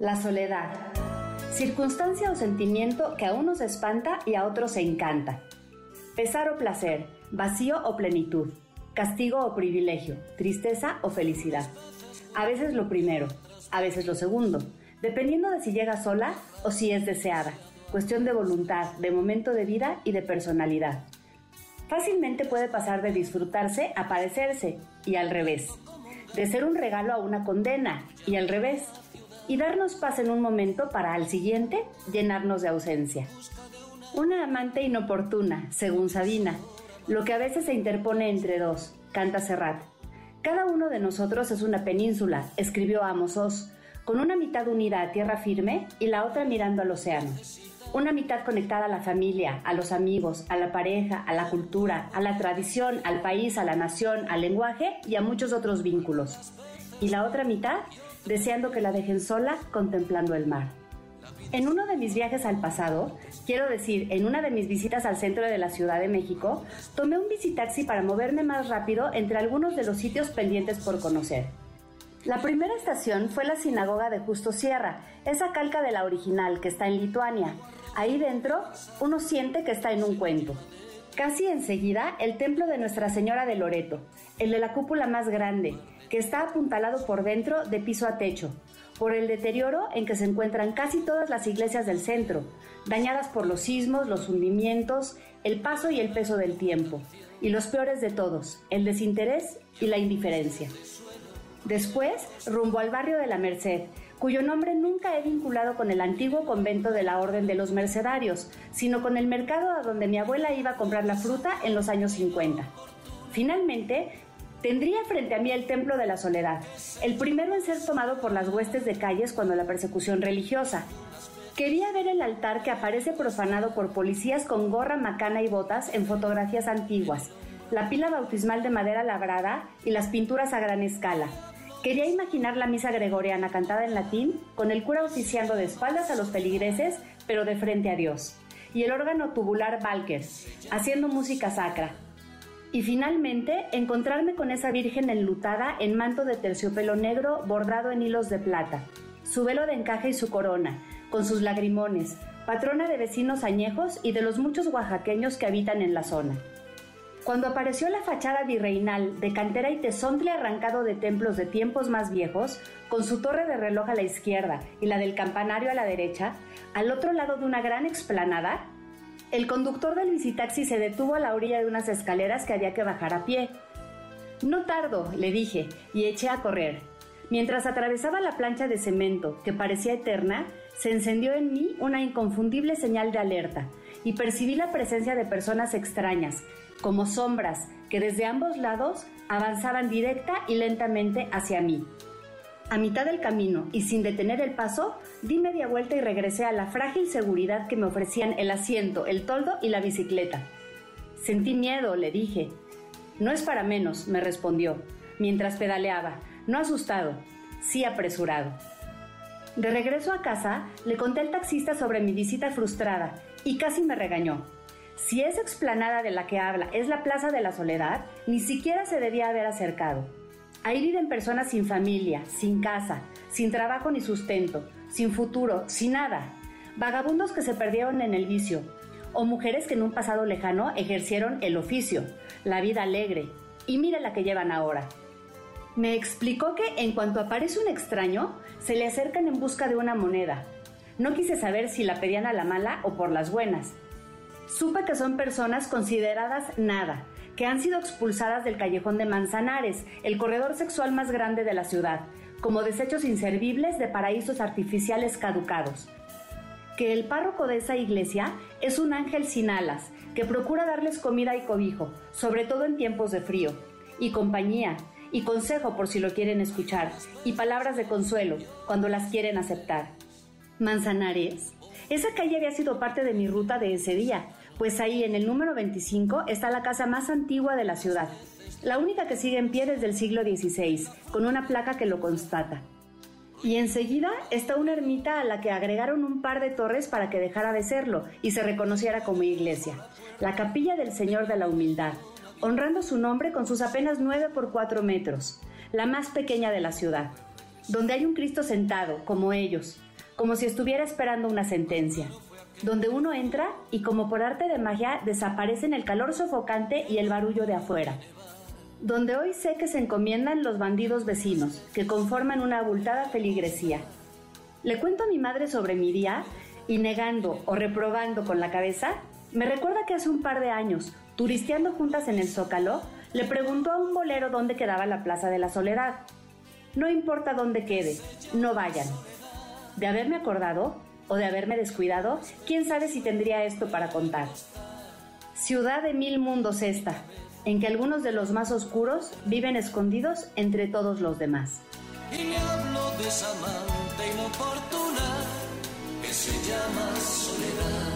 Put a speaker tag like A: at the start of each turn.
A: La soledad. Circunstancia o sentimiento que a unos espanta y a otros se encanta. Pesar o placer, vacío o plenitud, castigo o privilegio, tristeza o felicidad. A veces lo primero, a veces lo segundo, dependiendo de si llega sola o si es deseada. Cuestión de voluntad, de momento de vida y de personalidad. Fácilmente puede pasar de disfrutarse a padecerse y al revés. De ser un regalo a una condena y al revés y darnos paz en un momento para al siguiente llenarnos de ausencia. Una amante inoportuna, según Sabina, lo que a veces se interpone entre dos, canta Serrat. Cada uno de nosotros es una península, escribió Amos Oz, con una mitad unida a tierra firme y la otra mirando al océano. Una mitad conectada a la familia, a los amigos, a la pareja, a la cultura, a la tradición, al país, a la nación, al lenguaje y a muchos otros vínculos. Y la otra mitad deseando que la dejen sola contemplando el mar. En uno de mis viajes al pasado, quiero decir, en una de mis visitas al centro de la Ciudad de México, tomé un visitaxi para moverme más rápido entre algunos de los sitios pendientes por conocer. La primera estación fue la sinagoga de Justo Sierra, esa calca de la original que está en Lituania. Ahí dentro uno siente que está en un cuento. Casi enseguida, el templo de Nuestra Señora de Loreto, el de la cúpula más grande, que está apuntalado por dentro de piso a techo, por el deterioro en que se encuentran casi todas las iglesias del centro, dañadas por los sismos, los hundimientos, el paso y el peso del tiempo, y los peores de todos, el desinterés y la indiferencia. Después, rumbo al barrio de la Merced, cuyo nombre nunca he vinculado con el antiguo convento de la Orden de los Mercedarios, sino con el mercado a donde mi abuela iba a comprar la fruta en los años 50. Finalmente, tendría frente a mí el Templo de la Soledad, el primero en ser tomado por las huestes de calles cuando la persecución religiosa. Quería ver el altar que aparece profanado por policías con gorra, macana y botas en fotografías antiguas, la pila bautismal de madera labrada y las pinturas a gran escala. Quería imaginar la misa gregoriana cantada en latín, con el cura oficiando de espaldas a los peligreses, pero de frente a Dios, y el órgano tubular Valker, haciendo música sacra, y finalmente, encontrarme con esa Virgen enlutada en manto de terciopelo negro bordado en hilos de plata, su velo de encaje y su corona, con sus lagrimones, patrona de vecinos añejos y de los muchos oaxaqueños que habitan en la zona. Cuando apareció la fachada virreinal de cantera y tesontle arrancado de templos de tiempos más viejos, con su torre de reloj a la izquierda y la del campanario a la derecha, al otro lado de una gran explanada, el conductor del visitaxi se detuvo a la orilla de unas escaleras que había que bajar a pie. No tardo, le dije, y eché a correr. Mientras atravesaba la plancha de cemento, que parecía eterna, se encendió en mí una inconfundible señal de alerta, y percibí la presencia de personas extrañas, como sombras, que desde ambos lados avanzaban directa y lentamente hacia mí. A mitad del camino y sin detener el paso, di media vuelta y regresé a la frágil seguridad que me ofrecían el asiento, el toldo y la bicicleta. Sentí miedo, le dije. No es para menos, me respondió, mientras pedaleaba, no asustado, sí apresurado. De regreso a casa, le conté al taxista sobre mi visita frustrada y casi me regañó. Si esa explanada de la que habla es la Plaza de la Soledad, ni siquiera se debía haber acercado. Ahí viven personas sin familia, sin casa, sin trabajo ni sustento, sin futuro, sin nada. Vagabundos que se perdieron en el vicio, o mujeres que en un pasado lejano ejercieron el oficio, la vida alegre, y mira la que llevan ahora. Me explicó que en cuanto aparece un extraño, se le acercan en busca de una moneda. No quise saber si la pedían a la mala o por las buenas. Supe que son personas consideradas nada, que han sido expulsadas del callejón de Manzanares, el corredor sexual más grande de la ciudad, como desechos inservibles de paraísos artificiales caducados. Que el párroco de esa iglesia es un ángel sin alas, que procura darles comida y cobijo, sobre todo en tiempos de frío, y compañía, y consejo por si lo quieren escuchar, y palabras de consuelo cuando las quieren aceptar. Manzanares. Esa calle había sido parte de mi ruta de ese día, pues ahí en el número 25 está la casa más antigua de la ciudad, la única que sigue en pie desde el siglo XVI, con una placa que lo constata. Y enseguida está una ermita a la que agregaron un par de torres para que dejara de serlo y se reconociera como iglesia, la capilla del Señor de la Humildad, honrando su nombre con sus apenas 9 por 4 metros, la más pequeña de la ciudad, donde hay un Cristo sentado, como ellos, como si estuviera esperando una sentencia, donde uno entra y como por arte de magia desaparecen el calor sofocante y el barullo de afuera, donde hoy sé que se encomiendan los bandidos vecinos, que conforman una abultada feligresía. Le cuento a mi madre sobre mi día y negando o reprobando con la cabeza, me recuerda que hace un par de años, turisteando juntas en el Zócalo, le preguntó a un bolero dónde quedaba la Plaza de la Soledad. No importa dónde quede, no vayan. De haberme acordado o de haberme descuidado, quién sabe si tendría esto para contar. Ciudad de mil mundos esta, en que algunos de los más oscuros viven escondidos entre todos los demás.
B: Y hablo de esa amante inoportuna que se llama soledad.